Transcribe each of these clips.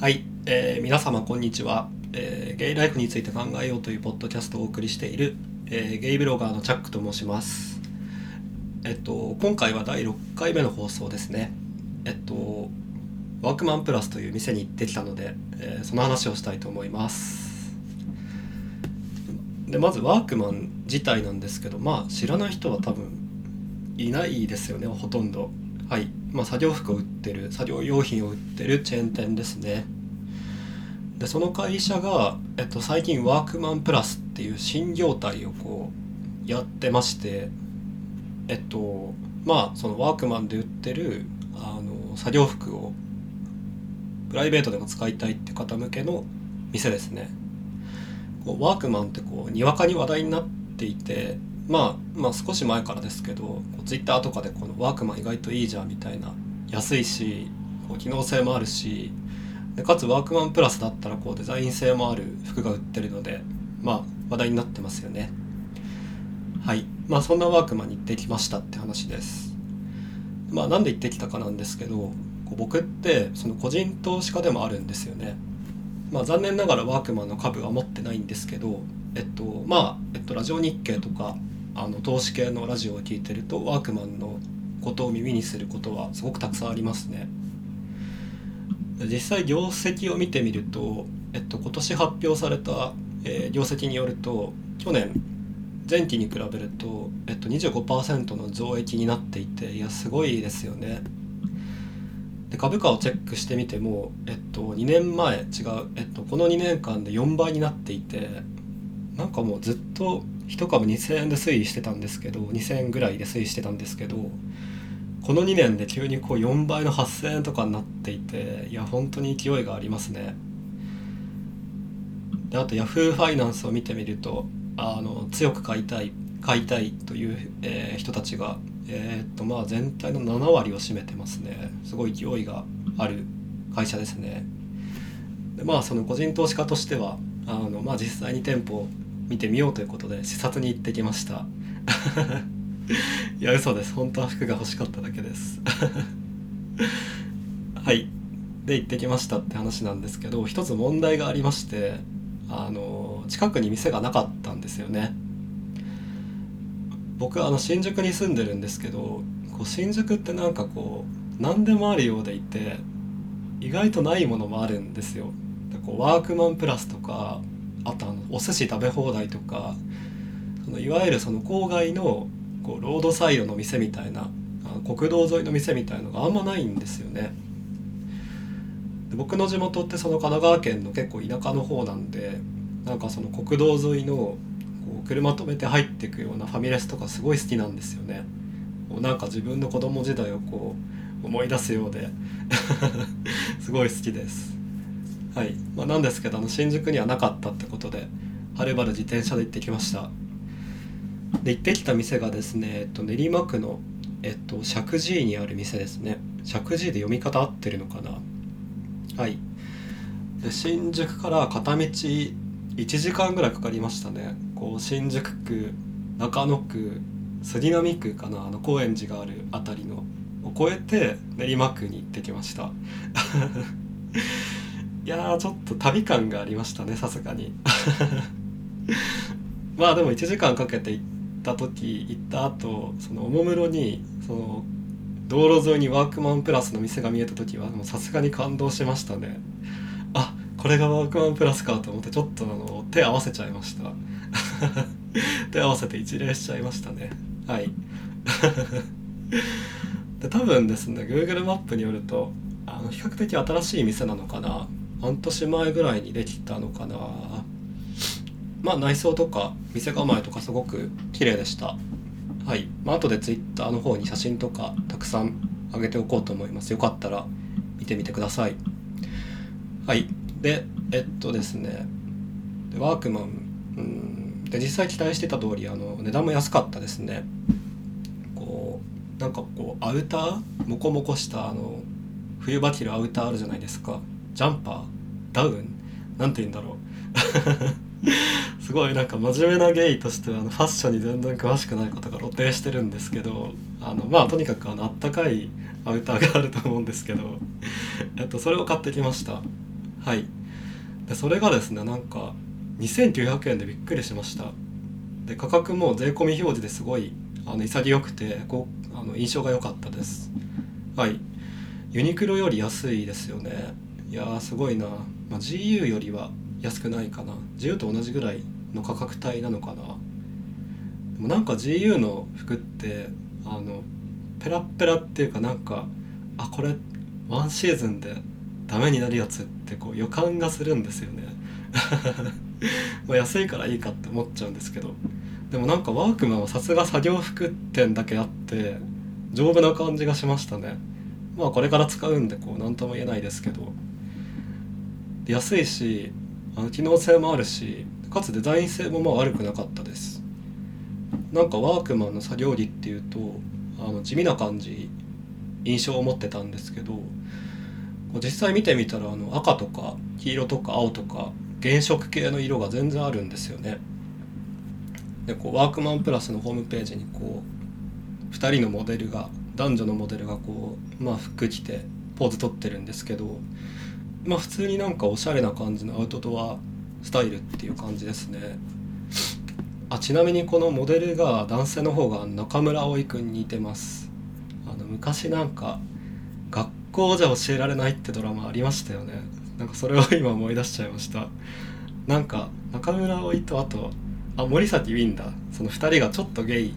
はい、えー、皆様こんにちは、えー、ゲイライフについて考えようというポッドキャストをお送りしている、えー、ゲイブロガーのチャックと申します。えっと今回は第6回目の放送ですね。えっとワークマンプラスという店に行ってきたので、えー、その話をしたいと思います。でまずワークマン自体なんですけどまあ知らない人は多分いないですよねほとんど。はい、まあ、作業服を売ってる。作業用品を売ってるチェーン店ですね。でその会社が、えっと、最近ワークマンプラスっていう新業態をこうやってましてえっとまあそのワークマンで売ってるあの作業服をプライベートでも使いたいって方向けの店ですね。こうワークマンってこうにわかに話題になっていてまあまあ少し前からですけどツイッターとかでこのワークマン意外といいじゃんみたいな安いしこう機能性もあるしでかつワークマンプラスだったらこうデザイン性もある服が売ってるのでまあ話題になってますよね。はい。まあそんなワークマンに行ってきましたって話です。まあなんで行ってきたかなんですけどこう僕ってその個人投資家でもあるんですよね。まあ残念ながらワークマンの株は持ってないんですけどえっとまあ、えっと、ラジオ日経とかあの投資系のラジオを聴いてるとワークマンのことを耳にすることはすごくたくさんありますね。実際業績を見てみると、えっと、今年発表された、えー、業績によると去年前期に比べると、えっと、25%の増益になっていていやすごいですよね。で株価をチェックしてみても、えっと、2年前違う、えっと、この2年間で4倍になっていてなんかもうずっと1株2000円で推移してたんですけど2000円ぐらいで推移してたんですけどこの2年で急にこう4倍の8000円とかになっていていや本当に勢いがありますね。であと Yahoo ファイナンスを見てみるとあの強く買いたい買いたいという、えー、人たちが、えー、っとまあ全体の7割を占めてますね。すごい勢いがある会社ですね。でまあその個人投資家としてはあの、まあ、実際に店舗見てみようということで視察に行ってきました。いや嘘です。本当は服が欲しかっただけです。はい。で行ってきましたって話なんですけど一つ問題がありましてあの近くに店がなかったんですよね。僕あの新宿に住んでるんですけどこう新宿ってなんかこう何でもあるようでいて意外とないものもあるんですよ。こうワークマンプラスとかあとあのお寿司食べ放題とかそのいわゆるその郊外のこうロードサイドの店みたいな国道沿いの店みたいのがあんまないんですよね。僕の地元ってその神奈川県の結構田舎の方なんでなんかその国道沿いのこう車止めて入っていくようなファミレスとかすごい好きなんですよね。なんか自分の子供時代をこう思い出すようで すごい好きです。はい、まあ、なんですけどあの新宿にはなかったってことではるばる自転車で行ってきました。で行ってきた店がですね、えっと、練馬区の、えっと、石神井にある店ですね。石神井で読み方合ってるのかな。はい。で新宿から片道1時間ぐらいかかりましたね。こう新宿区中野区杉並区かな。あの高円寺がある辺りの。を越えて練馬区に行ってきました。いやちょっと旅感がありましたねさすがに。まあでも1時間かけて行った時行った後そのおもむろにその道路沿いにワークマンプラスの店が見えた時はさすがに感動しましたね。あこれがワークマンプラスかと思ってちょっとあの手合わせちゃいました。手合わせて一礼しちゃいましたね。はい。で多分ですね Google マップによるとあの比較的新しい店なのかな。半年前ぐらいにできたのかな。まあ内装とか店構えとかすごく綺麗でした。はい、まあ後で Twitter の方に写真とかたくさん上げておこうと思います。よかったら見てみてください。はい。でえっとですね。ワークマン。うん。で実際期待してた通りあの値段も安かったですね。こうなんかこうアウター？モコモコしたあの冬場着るアウターあるじゃないですか。ジャンパーダウン？なんて言うんだろう。すごいなんか真面目なゲイとしてはあのファッションに全然詳しくないことが露呈してるんですけどあのまあとにかくあのあったかいアウターがあると思うんですけど、えっと、それを買ってきました。はい。でそれがですねなんか2900円でびっくりしました。で価格も税込み表示ですごいあの潔くてこうあの印象が良かったです。はい。ユニクロより安いですよね。いやーすごいな、まあ、GU よりは安くないかな。GU と同じぐらいの価格帯なのかな。でもなんか GU の服ってあのペラッペラっていうかなんかあこれワンシーズンでダメになるやつってこう予感がするんですよね。ま安いからいいかって思っちゃうんですけど。でもなんかワークマンはさすが作業服店だけあって丈夫な感じがしましたね。まあこれから使うんでこう何とも言えないですけど。安いしあの機能性もあるしかつデザイン性もまあ悪くなかったです。なんかワークマンの作業着っていうとあの地味な感じ印象を持ってたんですけど実際見てみたらあの赤とか黄色とか青とか原色系の色が全然あるんですよね。でこうワークマンプラスのホームページにこう2人のモデルが男女のモデルがこうまあ服着てポーズ取ってるんですけどまあ普通になんかおしゃれな感じのアウトドアスタイルっていう感じですね。あちなみにこのモデルが男性の方が中村葵くんに似てます。あの昔なんか学校じゃ教えられないってドラマありましたよね。なんかそれを今思い出しちゃいました。なんか中村葵とあとあ森崎ウィンだその2人がちょっとゲイ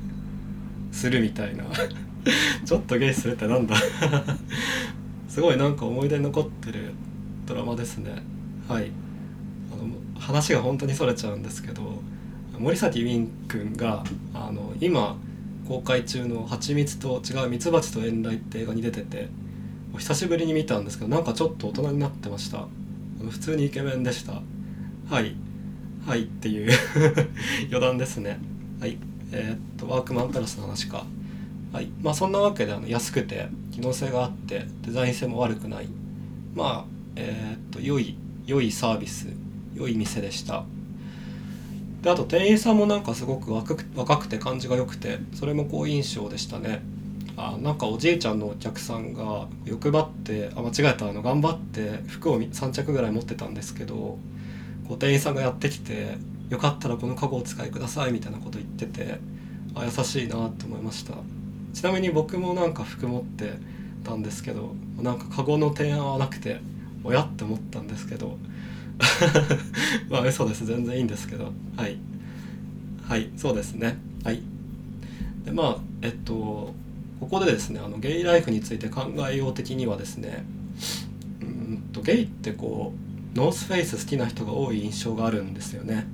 するみたいな。ちょっとゲイするってなんだ？すごいなんか思い出に残ってる。ドラマですね。はい。あの話が本当にそれちゃうんですけど森崎ウィン君があの今公開中の「はちみつと違うミツバチと遠雷」って映画に出てて久しぶりに見たんですけどなんかちょっと大人になってました。あの普通にイケメンでした。はい。はいっていう 余談ですね。はい。えー、っとワークマンプラスの話か。はい。まあそんなわけであの安くて機能性があってデザイン性も悪くない。まあえー、っと良い良いサービス良い店でした。であと店員さんもなんかすごく若く若くて感じが良くてそれも好印象でしたね。あなんかおじいちゃんのお客さんが欲張ってあ間違えたあの頑張って服を3着ぐらい持ってたんですけどこう店員さんがやってきて「よかったらこのカゴを使いください」みたいなこと言っててあ優しいなって思いました。ちなみに僕もなんか服持ってたんですけどなんかカゴの提案はなくて親って思ったんですけど。まあ嘘です。全然いいんですけど。はい。はいそうですね。はい。でまあえっとここでですねあのゲイライフについて考えよう的にはですねうんとゲイってこうノースフェイス好きな人が多い印象があるんですよね。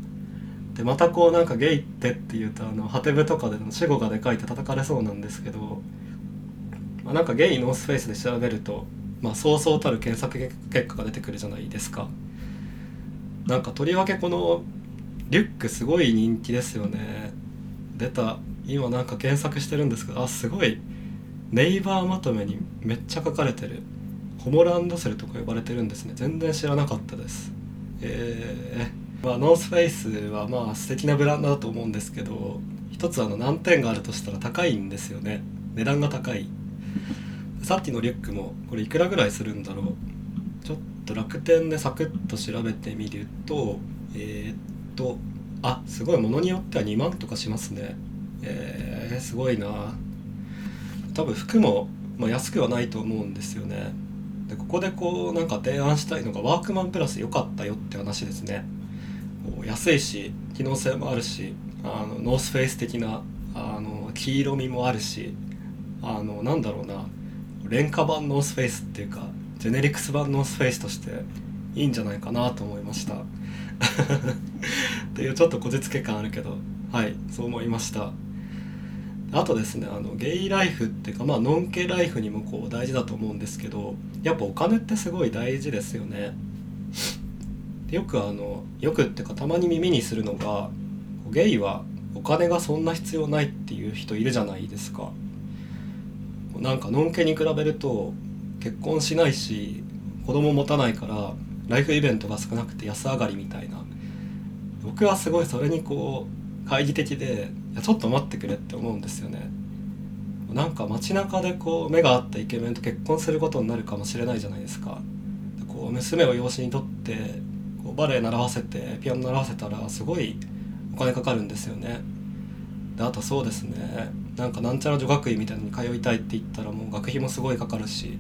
でまたこうなんかゲイってっていうとあのハテブとかでの死語がでかいって叩かれそうなんですけど、まあ、なんかゲイノースフェイスで調べるとまあそうそうたる検索結果が出てくるじゃないですか。なんかとりわけこのリュックすごい人気ですよね。出た。今なんか検索してるんですけどあすごい。ネイバーまとめにめっちゃ書かれてる。ホモランドセルとか呼ばれてるんですね。全然知らなかったです。えー、まあノースフェイスはまあ素敵なブランドだと思うんですけど一つあの難点があるとしたら高いんですよね。値段が高い。さっきのリュックもこれいくらぐらいするんだろう？ちょっと楽天でサクッと調べてみるとえー、っとあすごいものによっては2万とかしますね。えー、すごいな。多分服も、まあ、安くはないと思うんですよね。でここでこうなんか提案したいのがワークマンプラス良かったよって話ですね。安いし機能性もあるしあのノースフェイス的なあの黄色みもあるしあのなんだろうな。廉価版ノースフェイスっていうかジェネリック版ノースフェイスとしていいんじゃないかなと思いました。っていうちょっとこじつけ感あるけどはいそう思いました。あとですねあのゲイライフっていうかまあノンケライフにもこう大事だと思うんですけどやっぱお金ってすごい大事ですよね。よくあのよくっていうかたまに耳にするのがゲイはお金がそんな必要ないっていう人いるじゃないですか。なんかのんけに比べると結婚しないし子供持たないからライフイベントが少なくて安上がりみたいな。僕はすごいそれにこう懐疑的でいやちょっと待ってくれって思うんですよね。なんか街中でこう目が合ったイケメンと結婚することになるかもしれないじゃないですか。ここう娘を養子にとってこうバレエ習わせてピアノ習わせたらすごいお金かかるんですよね。であとそうですね。なんかなんちゃら女学院みたいなのに通いたいって言ったらもう学費もすごいかかるし。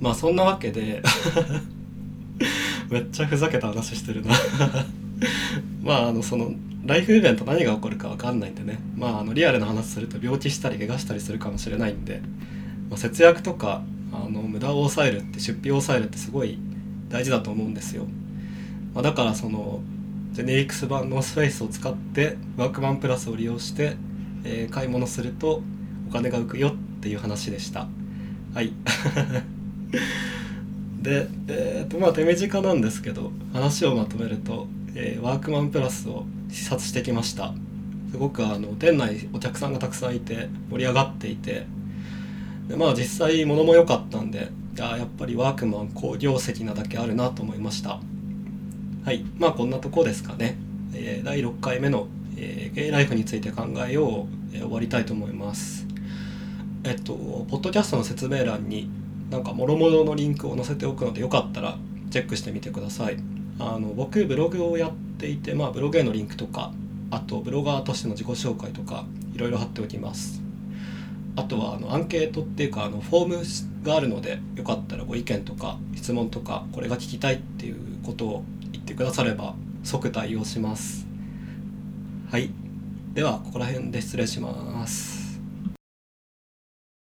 まあそんなわけで。めっちゃふざけた話してるな。まああのそのライフイベント何が起こるか分かんないんでね。まああのリアルな話すると病気したり怪我したりするかもしれないんで、まあ、節約とかあの無駄を抑えるって出費を抑えるってすごい大事だと思うんですよ、まあ、だからそのジェネリックス版のスペースを使ってワークマンプラスを利用して、えー、買い物するとお金が浮くよっていう話でした。はい。でえっ、とまあ手短なんですけど話をまとめると、えー、ワークマンプラスを視察してきました。すごくあの店内お客さんがたくさんいて盛り上がっていてでまあ実際物も良かったんであやっぱりワークマン好業績なだけあるなと思いました。はい。まあこんなとこですかね、えー、第6回目の、え、ゲイライフについて考えよう、え、終わりたいと思います。えっとポッドキャストの説明欄になんかもろもろのリンクを載せておくのでよかったらチェックしてみてください。あの僕ブログをやっていて、まあ、ブログへのリンクとかあとブロガーとしての自己紹介とかいろいろ貼っておきます。あとはあのアンケートっていうかあのフォームがあるのでよかったらご意見とか質問とかこれが聞きたいっていうことを言ってくだされば即対応します。はい。ではここら辺で失礼します。